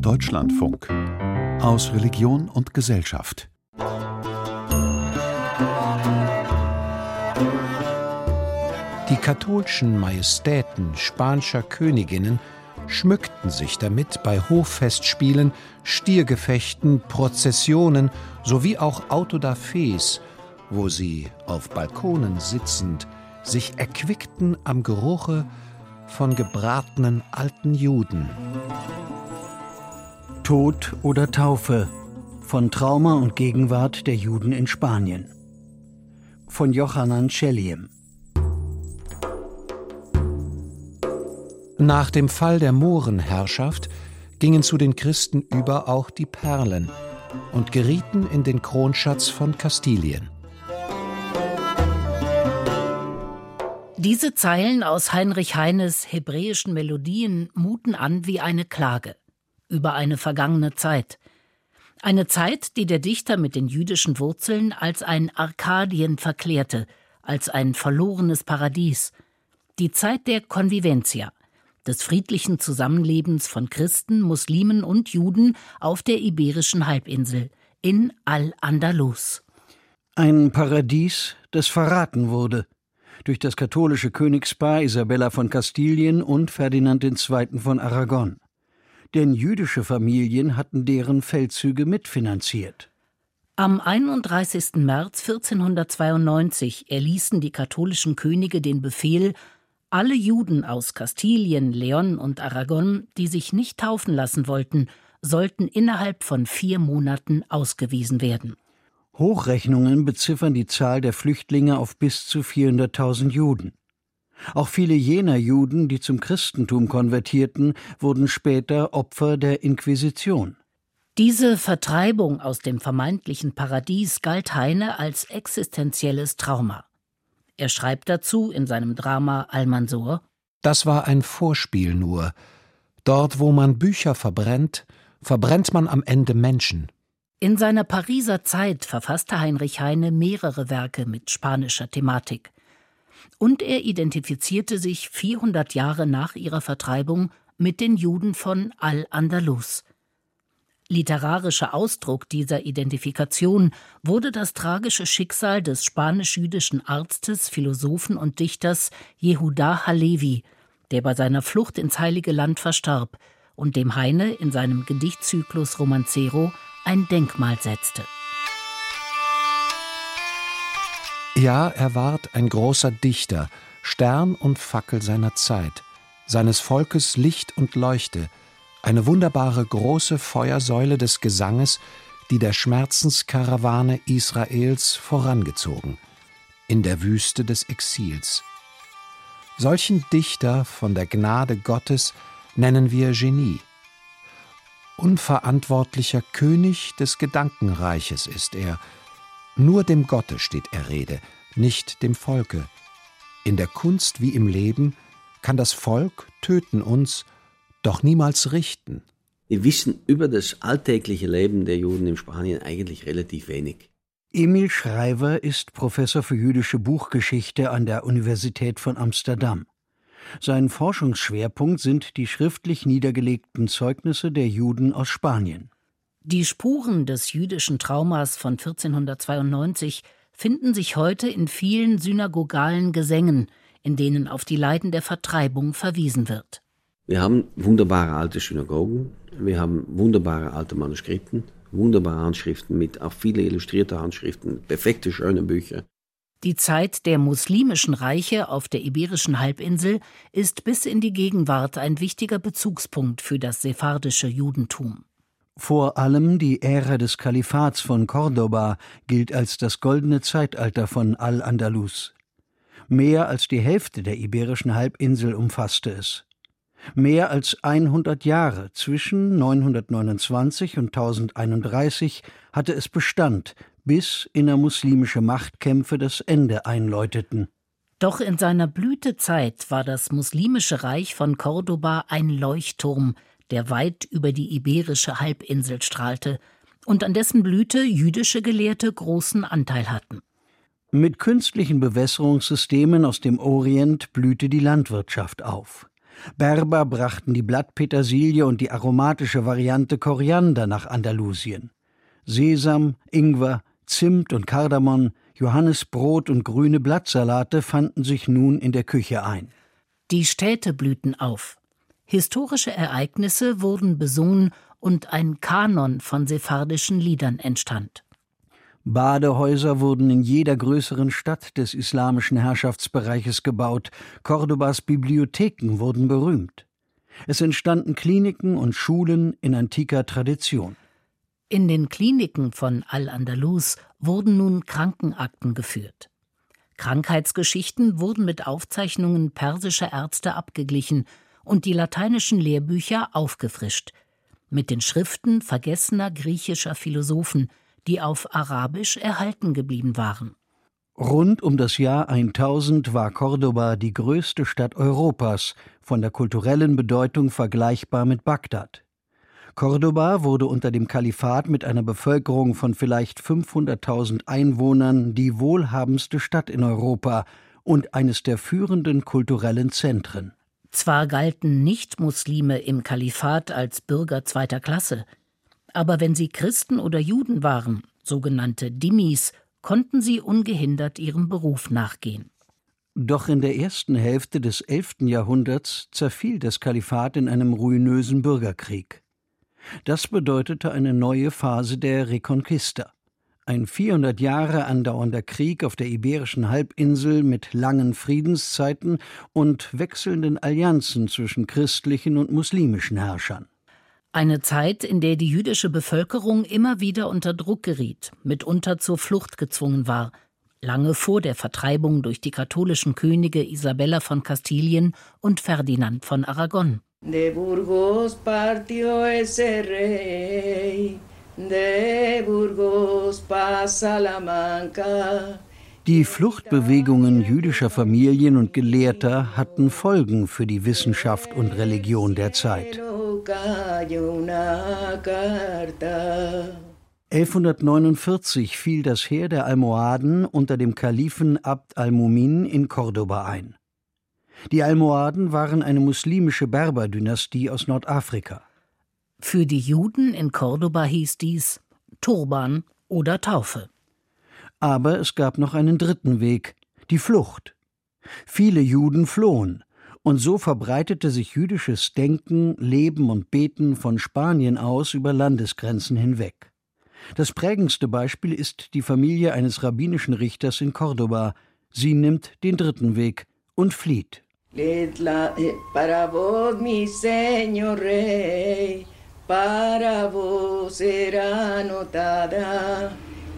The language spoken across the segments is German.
Deutschlandfunk aus Religion und Gesellschaft. Die katholischen Majestäten spanischer Königinnen schmückten sich damit bei Hoffestspielen, Stiergefechten, Prozessionen sowie auch Autodafés, wo sie auf Balkonen sitzend sich erquickten am Geruche von gebratenen alten Juden. Tod oder Taufe von Trauma und Gegenwart der Juden in Spanien. Von Johannan Schelliem Nach dem Fall der Mohrenherrschaft gingen zu den Christen über auch die Perlen und gerieten in den Kronschatz von Kastilien. Diese Zeilen aus Heinrich Heines hebräischen Melodien muten an wie eine Klage über eine vergangene Zeit. Eine Zeit, die der Dichter mit den jüdischen Wurzeln als ein Arkadien verklärte, als ein verlorenes Paradies. Die Zeit der Convivencia, des friedlichen Zusammenlebens von Christen, Muslimen und Juden auf der iberischen Halbinsel, in Al-Andalus. Ein Paradies, das verraten wurde durch das katholische Königspaar Isabella von Kastilien und Ferdinand II. von Aragon. Denn jüdische Familien hatten deren Feldzüge mitfinanziert. Am 31. März 1492 erließen die katholischen Könige den Befehl, alle Juden aus Kastilien, Leon und Aragon, die sich nicht taufen lassen wollten, sollten innerhalb von vier Monaten ausgewiesen werden. Hochrechnungen beziffern die Zahl der Flüchtlinge auf bis zu 400.000 Juden. Auch viele jener Juden, die zum Christentum konvertierten, wurden später Opfer der Inquisition. Diese Vertreibung aus dem vermeintlichen Paradies galt Heine als existenzielles Trauma. Er schreibt dazu in seinem Drama Almansor Das war ein Vorspiel nur. Dort, wo man Bücher verbrennt, verbrennt man am Ende Menschen. In seiner Pariser Zeit verfasste Heinrich Heine mehrere Werke mit spanischer Thematik. Und er identifizierte sich 400 Jahre nach ihrer Vertreibung mit den Juden von Al-Andalus. Literarischer Ausdruck dieser Identifikation wurde das tragische Schicksal des spanisch-jüdischen Arztes, Philosophen und Dichters Yehuda Halevi, der bei seiner Flucht ins Heilige Land verstarb und dem Heine in seinem Gedichtzyklus Romancero ein Denkmal setzte. Ja, er ward ein großer Dichter, Stern und Fackel seiner Zeit, seines Volkes Licht und Leuchte, eine wunderbare große Feuersäule des Gesanges, die der Schmerzenskarawane Israels vorangezogen, in der Wüste des Exils. Solchen Dichter von der Gnade Gottes nennen wir Genie. Unverantwortlicher König des Gedankenreiches ist er. Nur dem Gotte steht er Rede, nicht dem Volke. In der Kunst wie im Leben kann das Volk töten uns doch niemals richten. Wir wissen über das alltägliche Leben der Juden in Spanien eigentlich relativ wenig. Emil Schreiber ist Professor für jüdische Buchgeschichte an der Universität von Amsterdam. Sein Forschungsschwerpunkt sind die schriftlich niedergelegten Zeugnisse der Juden aus Spanien. Die Spuren des jüdischen Traumas von 1492 finden sich heute in vielen synagogalen Gesängen, in denen auf die Leiden der Vertreibung verwiesen wird. Wir haben wunderbare alte Synagogen, wir haben wunderbare alte Manuskripten, wunderbare Handschriften mit auch viele illustrierte Handschriften, perfekte, schöne Bücher. Die Zeit der muslimischen Reiche auf der iberischen Halbinsel ist bis in die Gegenwart ein wichtiger Bezugspunkt für das sephardische Judentum. Vor allem die Ära des Kalifats von Cordoba gilt als das goldene Zeitalter von Al-Andalus. Mehr als die Hälfte der iberischen Halbinsel umfasste es. Mehr als 100 Jahre zwischen 929 und 1031 hatte es Bestand, bis innermuslimische Machtkämpfe das Ende einläuteten. Doch in seiner Blütezeit war das muslimische Reich von Cordoba ein Leuchtturm, der weit über die iberische Halbinsel strahlte und an dessen Blüte jüdische Gelehrte großen Anteil hatten. Mit künstlichen Bewässerungssystemen aus dem Orient blühte die Landwirtschaft auf. Berber brachten die Blattpetersilie und die aromatische Variante Koriander nach Andalusien. Sesam, Ingwer, Zimt und Kardamom, Johannisbrot und grüne Blattsalate fanden sich nun in der Küche ein. Die Städte blühten auf. Historische Ereignisse wurden besungen und ein Kanon von sephardischen Liedern entstand. Badehäuser wurden in jeder größeren Stadt des islamischen Herrschaftsbereiches gebaut, Cordobas Bibliotheken wurden berühmt. Es entstanden Kliniken und Schulen in antiker Tradition. In den Kliniken von Al-Andalus wurden nun Krankenakten geführt. Krankheitsgeschichten wurden mit Aufzeichnungen persischer Ärzte abgeglichen und die lateinischen Lehrbücher aufgefrischt, mit den Schriften vergessener griechischer Philosophen, die auf Arabisch erhalten geblieben waren. Rund um das Jahr 1000 war Cordoba die größte Stadt Europas, von der kulturellen Bedeutung vergleichbar mit Bagdad. Cordoba wurde unter dem Kalifat mit einer Bevölkerung von vielleicht 500.000 Einwohnern die wohlhabendste Stadt in Europa und eines der führenden kulturellen Zentren. Zwar galten Nichtmuslime im Kalifat als Bürger zweiter Klasse, aber wenn sie Christen oder Juden waren, sogenannte Dimmis, konnten sie ungehindert ihrem Beruf nachgehen. Doch in der ersten Hälfte des 11. Jahrhunderts zerfiel das Kalifat in einem ruinösen Bürgerkrieg. Das bedeutete eine neue Phase der Reconquista. Ein 400 Jahre andauernder Krieg auf der iberischen Halbinsel mit langen Friedenszeiten und wechselnden Allianzen zwischen christlichen und muslimischen Herrschern. Eine Zeit, in der die jüdische Bevölkerung immer wieder unter Druck geriet, mitunter zur Flucht gezwungen war, lange vor der Vertreibung durch die katholischen Könige Isabella von Kastilien und Ferdinand von Aragon. De Burgos partió ese rey, de Burgos pa Salamanca. Die Fluchtbewegungen jüdischer Familien und Gelehrter hatten Folgen für die Wissenschaft und Religion der Zeit. 1149 fiel das Heer der Almohaden unter dem Kalifen Abd al-Mumin in Cordoba ein. Die Almohaden waren eine muslimische Berberdynastie aus Nordafrika. Für die Juden in Cordoba hieß dies Turban oder Taufe. Aber es gab noch einen dritten Weg, die Flucht. Viele Juden flohen, und so verbreitete sich jüdisches Denken, Leben und Beten von Spanien aus über Landesgrenzen hinweg. Das prägendste Beispiel ist die Familie eines rabbinischen Richters in Cordoba. Sie nimmt den dritten Weg und flieht. Para vos, mi señor rey, para vos será notada,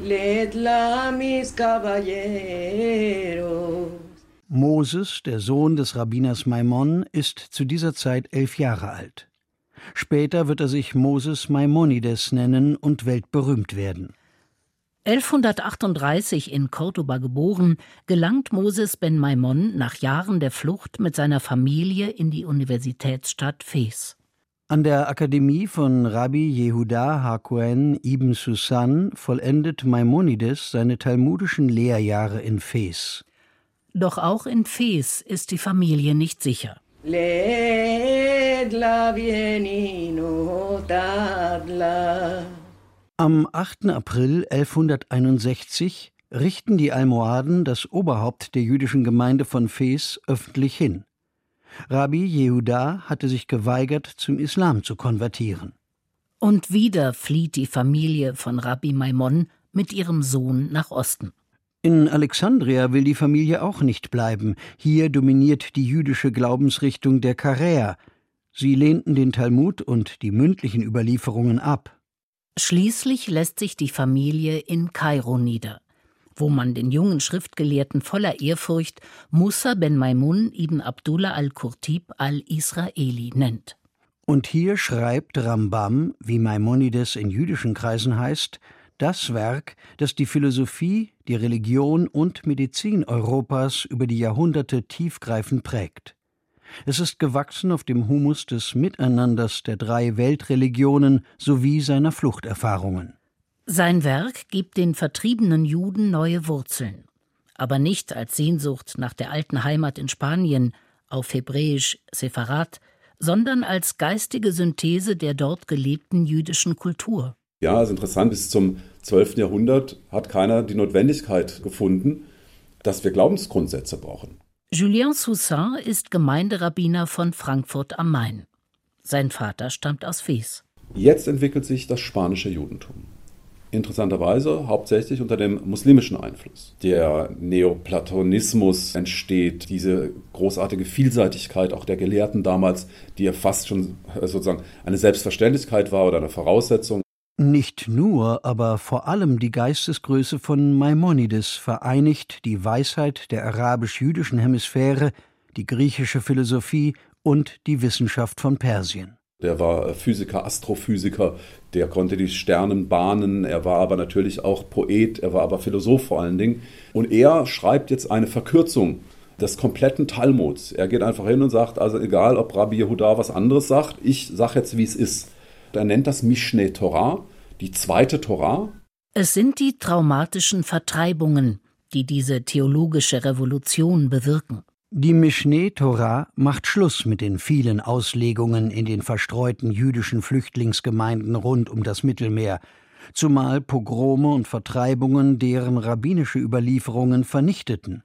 ledla mis caballeros. Moses, der Sohn des Rabbiners Maimon, ist zu dieser Zeit elf Jahre alt. Später wird er sich Moses Maimonides nennen und weltberühmt werden. 1138 in Cordoba geboren, gelangt Moses ben Maimon nach Jahren der Flucht mit seiner Familie in die Universitätsstadt Fes. An der Akademie von Rabbi Yehuda Hakuen ibn Susan vollendet Maimonides seine talmudischen Lehrjahre in Fes. Doch auch in Fes ist die Familie nicht sicher. Am 8. April 1161 richten die Almohaden das Oberhaupt der jüdischen Gemeinde von Fes öffentlich hin. Rabbi Yehuda hatte sich geweigert, zum Islam zu konvertieren. Und wieder flieht die Familie von Rabbi Maimon mit ihrem Sohn nach Osten. In Alexandria will die Familie auch nicht bleiben. Hier dominiert die jüdische Glaubensrichtung der Karäer. Sie lehnten den Talmud und die mündlichen Überlieferungen ab. Schließlich lässt sich die Familie in Kairo nieder, wo man den jungen Schriftgelehrten voller Ehrfurcht Musa ben Maimun ibn Abdullah al-Kurtib al-Israeli nennt. Und hier schreibt Rambam, wie Maimonides in jüdischen Kreisen heißt, das Werk, das die Philosophie, die Religion und Medizin Europas über die Jahrhunderte tiefgreifend prägt. Es ist gewachsen auf dem Humus des Miteinanders der drei Weltreligionen sowie seiner Fluchterfahrungen. Sein Werk gibt den vertriebenen Juden neue Wurzeln, aber nicht als Sehnsucht nach der alten Heimat in Spanien, auf Hebräisch Sepharat, sondern als geistige Synthese der dort gelebten jüdischen Kultur. Ja, ist interessant, bis zum 12. Jahrhundert hat keiner die Notwendigkeit gefunden, dass wir Glaubensgrundsätze brauchen. Julien Soussin ist Gemeinderabbiner von Frankfurt am Main. Sein Vater stammt aus Fes. Jetzt entwickelt sich das spanische Judentum. Interessanterweise hauptsächlich unter dem muslimischen Einfluss. Der Neoplatonismus entsteht, diese großartige Vielseitigkeit auch der Gelehrten damals, die ja fast schon äh, sozusagen eine Selbstverständlichkeit war oder eine Voraussetzung. Nicht nur, aber vor allem die Geistesgröße von Maimonides vereinigt die Weisheit der arabisch-jüdischen Hemisphäre, die griechische Philosophie und die Wissenschaft von Persien. Der war Physiker, Astrophysiker, der konnte die Sternen bahnen, er war aber natürlich auch Poet, er war aber Philosoph vor allen Dingen. Und er schreibt jetzt eine Verkürzung des kompletten Talmuds. Er geht einfach hin und sagt, also egal, ob Rabbi Yehuda was anderes sagt, ich sage jetzt, wie es ist. Er nennt das Mishneh Torah, die zweite Torah. Es sind die traumatischen Vertreibungen, die diese theologische Revolution bewirken. Die Mishneh Torah macht Schluss mit den vielen Auslegungen in den verstreuten jüdischen Flüchtlingsgemeinden rund um das Mittelmeer, zumal Pogrome und Vertreibungen deren rabbinische Überlieferungen vernichteten.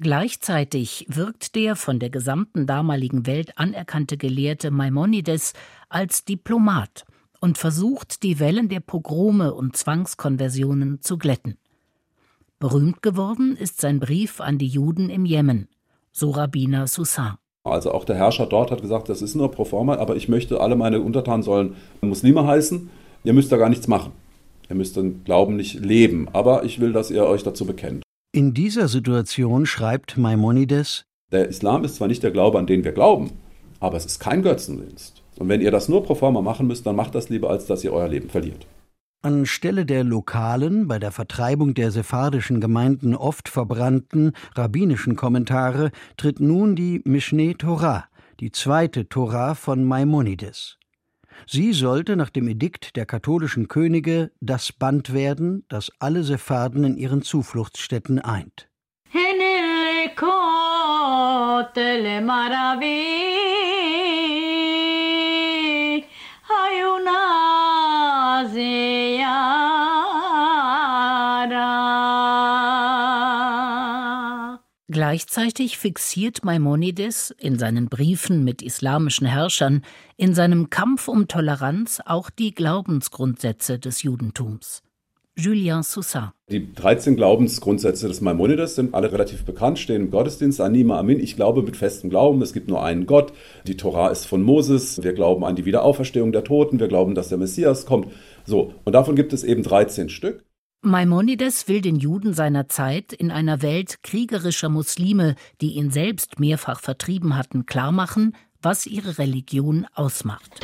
Gleichzeitig wirkt der von der gesamten damaligen Welt anerkannte Gelehrte Maimonides als Diplomat und versucht, die Wellen der Pogrome und Zwangskonversionen zu glätten. Berühmt geworden ist sein Brief an die Juden im Jemen so Rabbiner Soussin. Also auch der Herrscher dort hat gesagt, das ist nur pro forma, aber ich möchte, alle meine Untertanen sollen Muslime heißen. Ihr müsst da gar nichts machen. Ihr müsst den Glauben nicht leben, aber ich will, dass ihr euch dazu bekennt. In dieser Situation schreibt Maimonides, der Islam ist zwar nicht der Glaube, an den wir glauben, aber es ist kein Götzendienst. Und wenn ihr das nur pro forma machen müsst, dann macht das lieber, als dass ihr euer Leben verliert. Anstelle der lokalen, bei der Vertreibung der sephardischen Gemeinden oft verbrannten rabbinischen Kommentare tritt nun die Mishneh Torah, die zweite Torah von Maimonides. Sie sollte nach dem Edikt der katholischen Könige das Band werden, das alle Sepharden in ihren Zufluchtsstätten eint. Gleichzeitig fixiert Maimonides in seinen Briefen mit islamischen Herrschern in seinem Kampf um Toleranz auch die Glaubensgrundsätze des Judentums. Julien Soussin. Die 13 Glaubensgrundsätze des Maimonides sind alle relativ bekannt, stehen im Gottesdienst. Anima Amin. Ich glaube mit festem Glauben, es gibt nur einen Gott. Die Torah ist von Moses. Wir glauben an die Wiederauferstehung der Toten. Wir glauben, dass der Messias kommt. So. Und davon gibt es eben 13 Stück. Maimonides will den Juden seiner Zeit in einer Welt kriegerischer Muslime, die ihn selbst mehrfach vertrieben hatten, klarmachen, was ihre Religion ausmacht.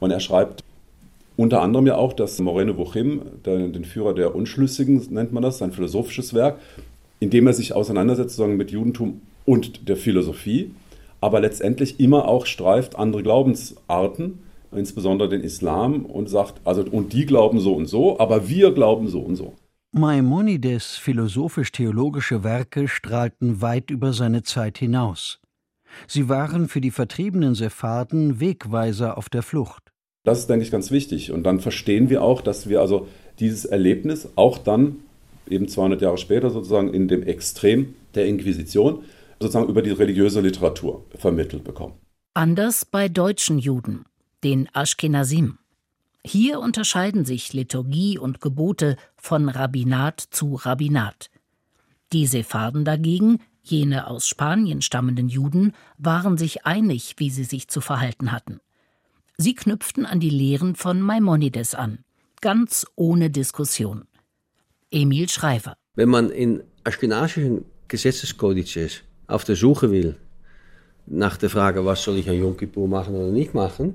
Und er schreibt unter anderem ja auch das Moreno Vuchim, den Führer der Unschlüssigen nennt man das, sein philosophisches Werk, in dem er sich auseinandersetzt sozusagen mit Judentum und der Philosophie, aber letztendlich immer auch streift andere Glaubensarten, insbesondere den Islam, und sagt, also und die glauben so und so, aber wir glauben so und so. Maimonides philosophisch-theologische Werke strahlten weit über seine Zeit hinaus. Sie waren für die vertriebenen Sepharden Wegweiser auf der Flucht. Das ist, denke ich, ganz wichtig. Und dann verstehen wir auch, dass wir also dieses Erlebnis auch dann eben 200 Jahre später sozusagen in dem Extrem der Inquisition sozusagen über die religiöse Literatur vermittelt bekommen. Anders bei deutschen Juden, den Ashkenazim. Hier unterscheiden sich Liturgie und Gebote von Rabbinat zu Rabbinat. Die Sepharden dagegen, jene aus Spanien stammenden Juden, waren sich einig, wie sie sich zu verhalten hatten. Sie knüpften an die Lehren von Maimonides an, ganz ohne Diskussion. Emil Schreiber. Wenn man in aschkenasischen Gesetzeskodizes auf der Suche will nach der Frage, was soll ich an Yom Kippur machen oder nicht machen,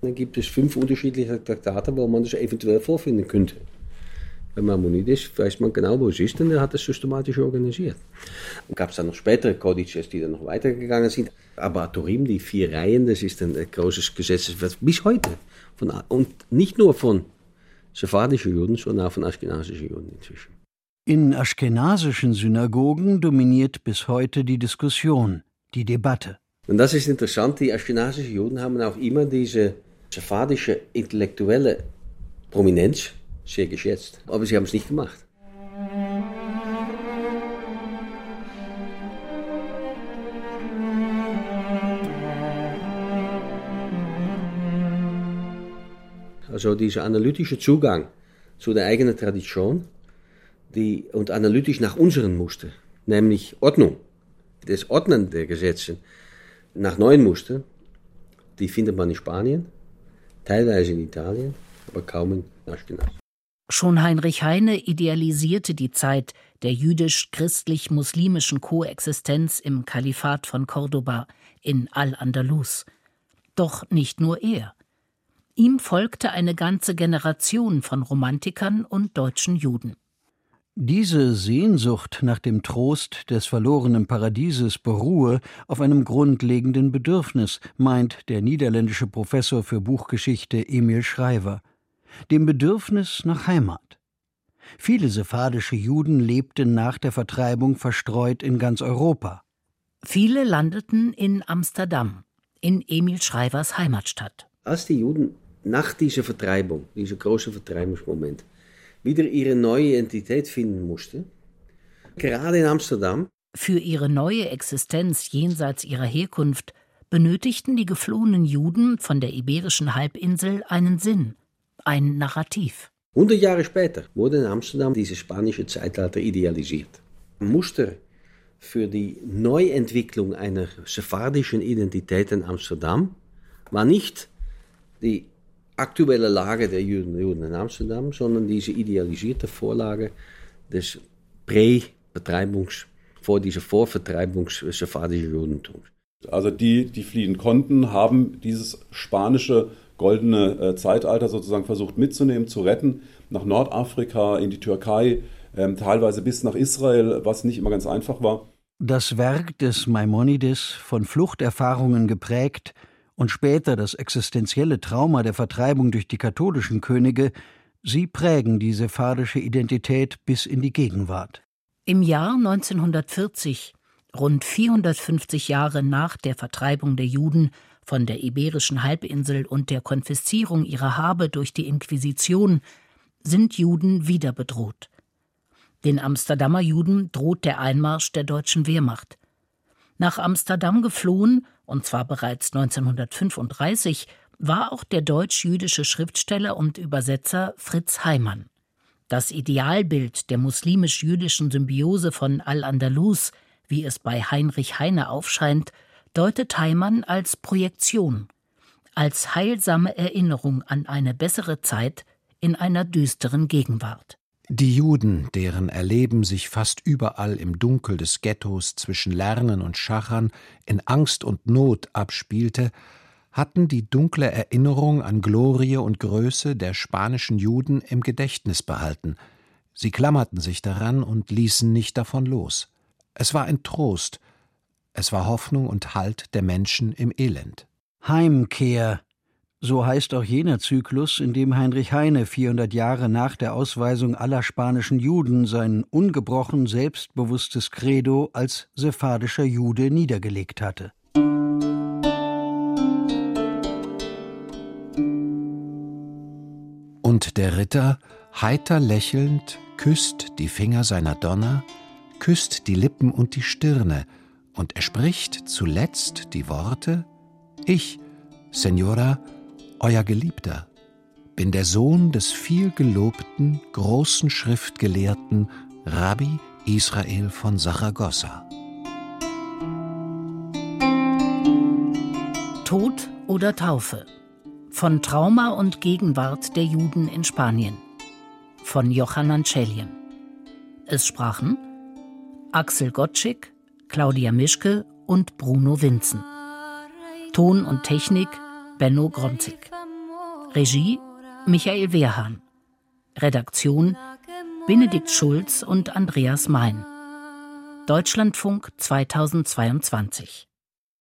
dann gibt es fünf unterschiedliche Traktate, wo man das eventuell vorfinden könnte. Bei Maimonides weiß man genau, wo es ist und er hat es systematisch organisiert. Und gab es dann noch spätere Kodizes, die dann noch weitergegangen sind. Aber Turim, die vier Reihen, das ist ein großes Gesetzeswerk bis heute. Von, und nicht nur von sephardischen Juden, sondern auch von aschkenasischen Juden inzwischen. In aschkenasischen Synagogen dominiert bis heute die Diskussion, die Debatte. Und das ist interessant, die aschkenasischen Juden haben auch immer diese sephardische intellektuelle Prominenz sehr geschätzt. Aber sie haben es nicht gemacht. Also dieser analytische Zugang zu der eigenen Tradition die, und analytisch nach unseren Muster, nämlich Ordnung, das Ordnen der Gesetze nach neuen Mustern, die findet man in Spanien, teilweise in Italien, aber kaum in Aschkenaz. Schon Heinrich Heine idealisierte die Zeit der jüdisch-christlich-muslimischen Koexistenz im Kalifat von Cordoba in Al-Andalus. Doch nicht nur er. Ihm folgte eine ganze Generation von Romantikern und deutschen Juden. Diese Sehnsucht nach dem Trost des verlorenen Paradieses beruhe auf einem grundlegenden Bedürfnis, meint der niederländische Professor für Buchgeschichte Emil Schreiber, dem Bedürfnis nach Heimat. Viele sephardische Juden lebten nach der Vertreibung verstreut in ganz Europa. Viele landeten in Amsterdam, in Emil Schreivers Heimatstadt. Als die Juden nach dieser Vertreibung, dieser großen Vertreibungsmoment, wieder ihre neue Identität finden mussten, gerade in Amsterdam. Für ihre neue Existenz jenseits ihrer Herkunft benötigten die geflohenen Juden von der iberischen Halbinsel einen Sinn, ein Narrativ. 100 Jahre später wurde in Amsterdam dieses spanische Zeitalter idealisiert. Muster für die Neuentwicklung einer sephardischen Identität in Amsterdam war nicht die aktuelle Lage der Juden, Juden in Amsterdam, sondern diese idealisierte Vorlage des Prä-Vertreibungs, vor dieser Vorvertreibungs sephardischen Judentums. Also die, die fliehen konnten, haben dieses spanische goldene äh, Zeitalter sozusagen versucht mitzunehmen, zu retten, nach Nordafrika, in die Türkei, ähm, teilweise bis nach Israel, was nicht immer ganz einfach war. Das Werk des Maimonides, von Fluchterfahrungen geprägt, und später das existenzielle Trauma der Vertreibung durch die katholischen Könige, sie prägen die sephardische Identität bis in die Gegenwart. Im Jahr 1940, rund 450 Jahre nach der Vertreibung der Juden von der iberischen Halbinsel und der Konfiszierung ihrer Habe durch die Inquisition, sind Juden wieder bedroht. Den Amsterdamer Juden droht der Einmarsch der deutschen Wehrmacht. Nach Amsterdam geflohen und zwar bereits 1935, war auch der deutsch-jüdische Schriftsteller und Übersetzer Fritz Heimann. Das Idealbild der muslimisch-jüdischen Symbiose von Al-Andalus, wie es bei Heinrich Heine aufscheint, deutet Heimann als Projektion, als heilsame Erinnerung an eine bessere Zeit in einer düsteren Gegenwart. Die Juden, deren Erleben sich fast überall im Dunkel des Ghettos zwischen Lernen und Schachern in Angst und Not abspielte, hatten die dunkle Erinnerung an Glorie und Größe der spanischen Juden im Gedächtnis behalten. Sie klammerten sich daran und ließen nicht davon los. Es war ein Trost, es war Hoffnung und Halt der Menschen im Elend. Heimkehr, so heißt auch jener Zyklus, in dem Heinrich Heine 400 Jahre nach der Ausweisung aller spanischen Juden sein ungebrochen selbstbewusstes Credo als sephardischer Jude niedergelegt hatte. Und der Ritter, heiter lächelnd, küsst die Finger seiner Donner, küsst die Lippen und die Stirne, und er spricht zuletzt die Worte Ich, Senora, euer Geliebter, bin der Sohn des vielgelobten, großen Schriftgelehrten Rabbi Israel von Saragossa. Tod oder Taufe von Trauma und Gegenwart der Juden in Spanien von Johannan Celien. Es sprachen Axel Gottschick, Claudia Mischke und Bruno Winzen. Ton und Technik Benno Gronzig. Regie Michael Wehrhahn. Redaktion Benedikt Schulz und Andreas Mein. Deutschlandfunk 2022